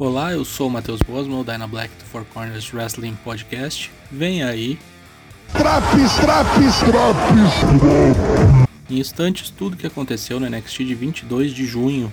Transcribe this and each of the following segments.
Olá, eu sou o Matheus Bosman, o Dyna Black do Four Corners Wrestling Podcast. Vem aí. Traps, traps, traps. Em instantes, tudo que aconteceu no NXT de 22 de junho.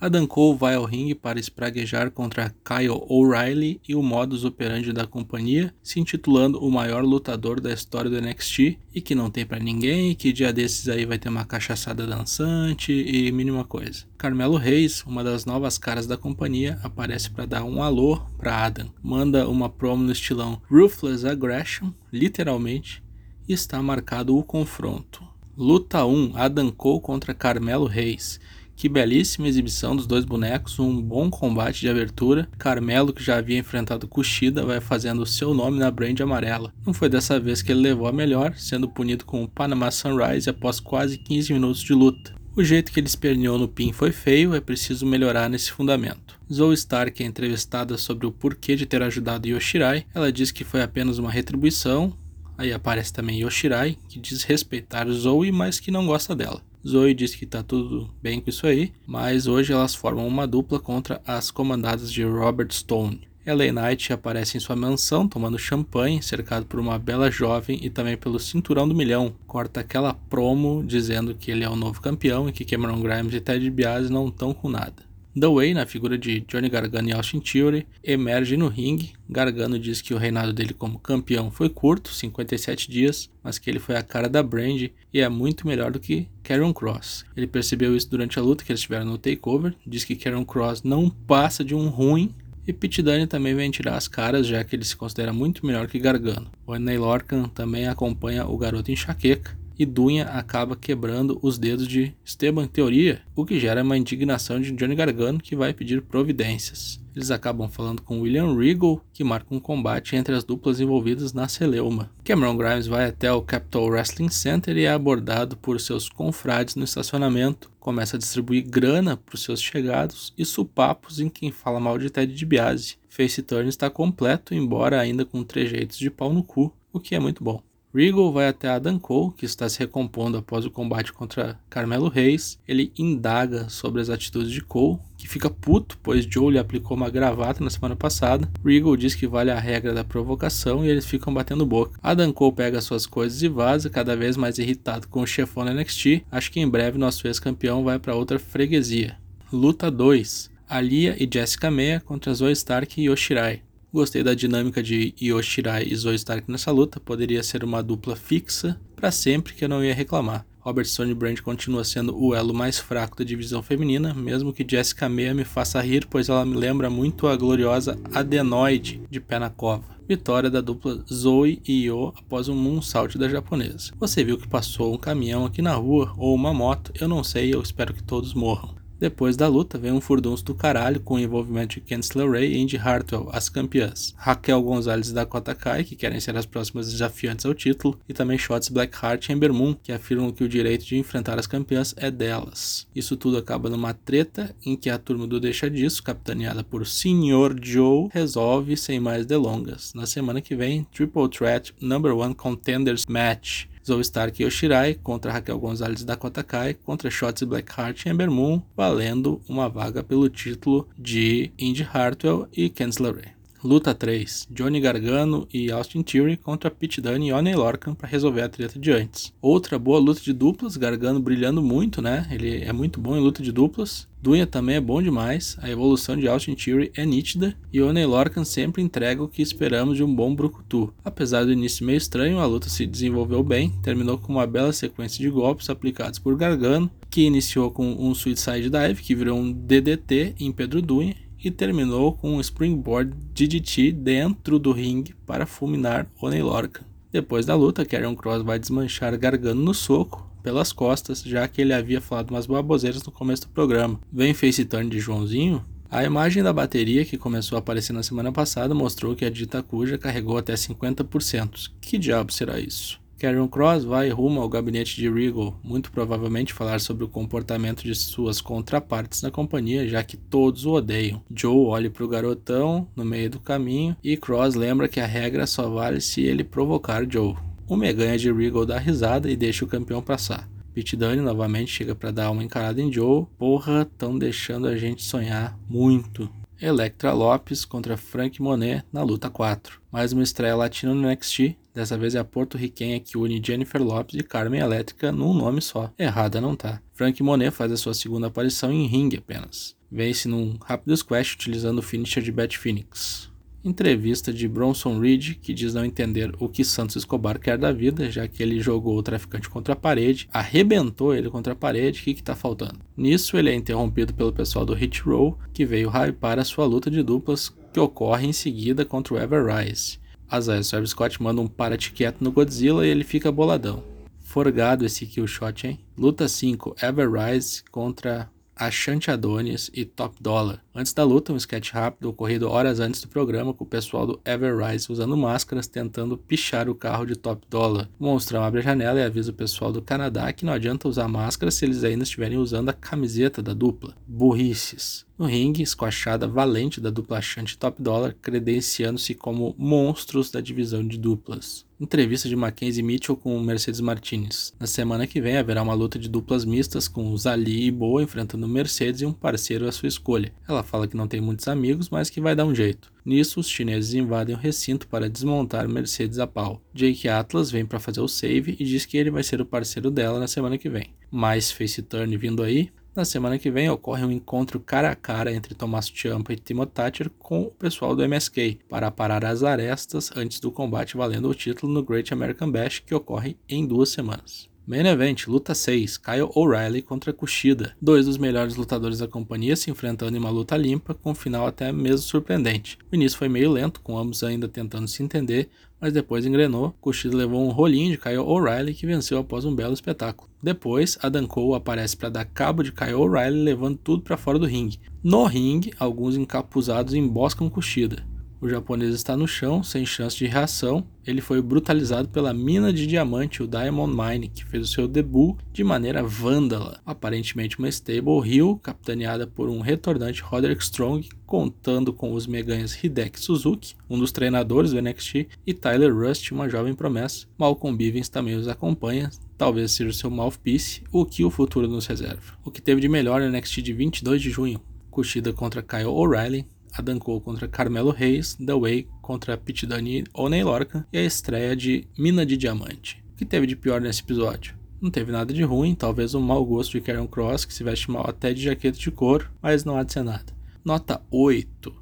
Adam Cole vai ao ringue para espraguejar contra Kyle O'Reilly e o modus operandi da companhia, se intitulando o maior lutador da história do NXT e que não tem para ninguém, que dia desses aí vai ter uma cachaçada dançante e mínima coisa. Carmelo Reis, uma das novas caras da companhia, aparece para dar um alô para Adam, manda uma promo no estilão Ruthless Aggression, literalmente, e está marcado o confronto. Luta 1: Adam Cole contra Carmelo Reis. Que belíssima exibição dos dois bonecos, um bom combate de abertura. Carmelo, que já havia enfrentado Kushida, vai fazendo o seu nome na brand amarela. Não foi dessa vez que ele levou a melhor, sendo punido com o Panama Sunrise após quase 15 minutos de luta. O jeito que ele esperneou no pin foi feio, é preciso melhorar nesse fundamento. Zoe Stark é entrevistada sobre o porquê de ter ajudado Yoshirai. Ela diz que foi apenas uma retribuição. Aí aparece também Yoshirai, que diz respeitar Zoe, mas que não gosta dela. Zoe diz que tá tudo bem com isso aí, mas hoje elas formam uma dupla contra as comandadas de Robert Stone. LA Knight aparece em sua mansão tomando champanhe, cercado por uma bela jovem e também pelo cinturão do milhão. Corta aquela promo dizendo que ele é o novo campeão e que Cameron Grimes e Ted DiBiase não estão com nada. The Way, na figura de Johnny Gargano e Austin Theory, emerge no ringue. Gargano diz que o reinado dele como campeão foi curto, 57 dias, mas que ele foi a cara da brand e é muito melhor do que Karen Cross. Ele percebeu isso durante a luta que eles tiveram no Takeover, diz que Karen Cross não passa de um ruim e Pete Dunne também vem tirar as caras, já que ele se considera muito melhor que Gargano. O Aney Lorcan também acompanha o garoto enxaqueca, e Dunha acaba quebrando os dedos de Esteban Teoria, o que gera uma indignação de Johnny Gargano que vai pedir providências. Eles acabam falando com William Regal, que marca um combate entre as duplas envolvidas na celeuma. Cameron Grimes vai até o Capital Wrestling Center e é abordado por seus confrades no estacionamento. Começa a distribuir grana para os seus chegados e supapos em quem fala mal de Ted DiBiase. Face Turn está completo, embora ainda com trejeitos de pau no cu, o que é muito bom. Regal vai até Adam Cole, que está se recompondo após o combate contra Carmelo Reis. Ele indaga sobre as atitudes de Cole, que fica puto, pois Joe lhe aplicou uma gravata na semana passada. Regal diz que vale a regra da provocação e eles ficam batendo boca. Adam Cole pega suas coisas e vaza, cada vez mais irritado com o chefão da NXT. Acho que em breve nosso ex-campeão vai para outra freguesia. Luta 2. Alia e Jessica Meia contra Zoe Stark e Yoshirai. Gostei da dinâmica de Yoshirai e Zoe Stark nessa luta, poderia ser uma dupla fixa para sempre que eu não ia reclamar. Robert Stone Brand continua sendo o elo mais fraco da divisão feminina, mesmo que Jessica Meia me faça rir, pois ela me lembra muito a gloriosa Adenoide de pé na cova. Vitória da dupla Zoe e Io após um moonsault da japonesa. Você viu que passou um caminhão aqui na rua ou uma moto, eu não sei, eu espero que todos morram. Depois da luta, vem um furdunço do caralho com o envolvimento de Candice LeRae e Indy Hartwell, as campeãs. Raquel Gonzalez e Dakota Kai, que querem ser as próximas desafiantes ao título, e também Shots Blackheart e Ember Moon, que afirmam que o direito de enfrentar as campeãs é delas. Isso tudo acaba numa treta em que a turma do Deixa Disso, capitaneada por Sr. Joe, resolve sem mais delongas. Na semana que vem, Triple Threat Number One Contenders Match Zoe Stark e Yoshirai contra Raquel Gonzalez e Dakota Kai contra Shotzi Blackheart e Ember Moon, valendo uma vaga pelo título de Indy Hartwell e Candice LeRae. Luta 3. Johnny Gargano e Austin Theory contra Pete Dunne e Oney Lorcan para resolver a treta de antes. Outra boa luta de duplas, Gargano brilhando muito, né? Ele é muito bom em luta de duplas. Dunha também é bom demais, a evolução de Austin Theory é nítida e Oney Lorcan sempre entrega o que esperamos de um bom brucutu. Apesar do início meio estranho, a luta se desenvolveu bem, terminou com uma bela sequência de golpes aplicados por Gargano, que iniciou com um Suicide Dive, que virou um DDT em Pedro Dunha e terminou com um springboard DDT dentro do ringue para fulminar Oney Lorcan. Depois da luta, Karrion Cross vai desmanchar Gargano no soco pelas costas, já que ele havia falado umas baboseiras no começo do programa. Vem face turn de Joãozinho? A imagem da bateria que começou a aparecer na semana passada mostrou que a dita cuja carregou até 50%. Que diabo será isso? Karrion Cross vai rumo ao gabinete de Regal, muito provavelmente falar sobre o comportamento de suas contrapartes na companhia, já que todos o odeiam. Joe olha para o garotão no meio do caminho e Cross lembra que a regra só vale se ele provocar Joe. O Meganha de Regal dá risada e deixa o campeão passar. Pete Dunne novamente chega para dar uma encarada em Joe. Porra, tão deixando a gente sonhar muito. Electra Lopes contra Frank Monet na luta 4. Mais uma estreia latina no NXT, dessa vez é a porto-riquenha que une Jennifer Lopes e Carmen Elétrica num nome só. Errada não tá. Frank Monet faz a sua segunda aparição em ringue apenas. Vence num rápido squash utilizando o finisher de Beth Phoenix. Entrevista de Bronson Reed, que diz não entender o que Santos Escobar quer da vida, já que ele jogou o traficante contra a parede, arrebentou ele contra a parede, o que, está faltando? Nisso, ele é interrompido pelo pessoal do Hit Row, que veio hypar a sua luta de duplas, que ocorre em seguida contra o Ever Rise. Azael Serve Scott manda um para quieto no Godzilla e ele fica boladão. Forgado esse kill shot, hein? Luta 5, Ever Rise contra Ashanti Adonis e Top Dollar. Antes da luta, um sketch rápido ocorrido horas antes do programa com o pessoal do Everrise usando máscaras tentando pichar o carro de Top Dollar. O monstrão abre a janela e avisa o pessoal do Canadá que não adianta usar máscara se eles ainda estiverem usando a camiseta da dupla. Burrices. No ringue, esquachada valente da dupla Ashanti Top Dollar, credenciando-se como monstros da divisão de duplas. Entrevista de Mackenzie Mitchell com Mercedes Martinez. Na semana que vem haverá uma luta de duplas mistas com Zali e Boa enfrentando Mercedes e um parceiro à sua escolha. Ela fala que não tem muitos amigos, mas que vai dar um jeito. Nisso, os chineses invadem o recinto para desmontar Mercedes a pau. Jake Atlas vem para fazer o save e diz que ele vai ser o parceiro dela na semana que vem. Mais face turn vindo aí, na semana que vem ocorre um encontro cara a cara entre Tommaso Ciampa e Timo Thatcher com o pessoal do MSK para parar as arestas antes do combate valendo o título no Great American Bash que ocorre em duas semanas. Main Event, luta 6, Kyle O'Reilly contra Kushida. Dois dos melhores lutadores da companhia se enfrentando em uma luta limpa, com um final até mesmo surpreendente. O início foi meio lento, com ambos ainda tentando se entender, mas depois engrenou. Kushida levou um rolinho de Kyle O'Reilly que venceu após um belo espetáculo. Depois, Adam Cole aparece para dar cabo de Kyle O'Reilly, levando tudo para fora do ringue. No ringue, alguns encapuzados emboscam Kushida. O japonês está no chão, sem chance de reação. Ele foi brutalizado pela mina de diamante, o Diamond Mine, que fez o seu debut de maneira vândala. Aparentemente uma stable heel, capitaneada por um retornante Roderick Strong, contando com os meganhas Hideki Suzuki, um dos treinadores do NXT, e Tyler Rust, uma jovem promessa. Malcolm Bivens também os acompanha, talvez seja o seu mouthpiece, o que o futuro nos reserva. O que teve de melhor no NXT de 22 de junho? Cuxida contra Kyle O'Reilly, Adam Cole contra Carmelo Reis, The Way contra Pete Dunne ou Ney Lorca e a estreia de Mina de Diamante. O que teve de pior nesse episódio? Não teve nada de ruim, talvez um mau gosto de Karen Cross, que se veste mal até de jaqueta de couro, mas não há de ser nada. Nota 8.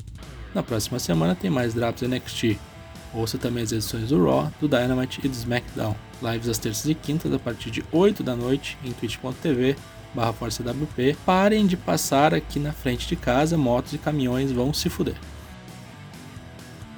Na próxima semana tem mais drops NXT. Ouça também as edições do Raw, do Dynamite e do SmackDown. Lives às terças e quintas a partir de 8 da noite em twitch.tv barra Força WP, parem de passar aqui na frente de casa, motos e caminhões vão se fuder.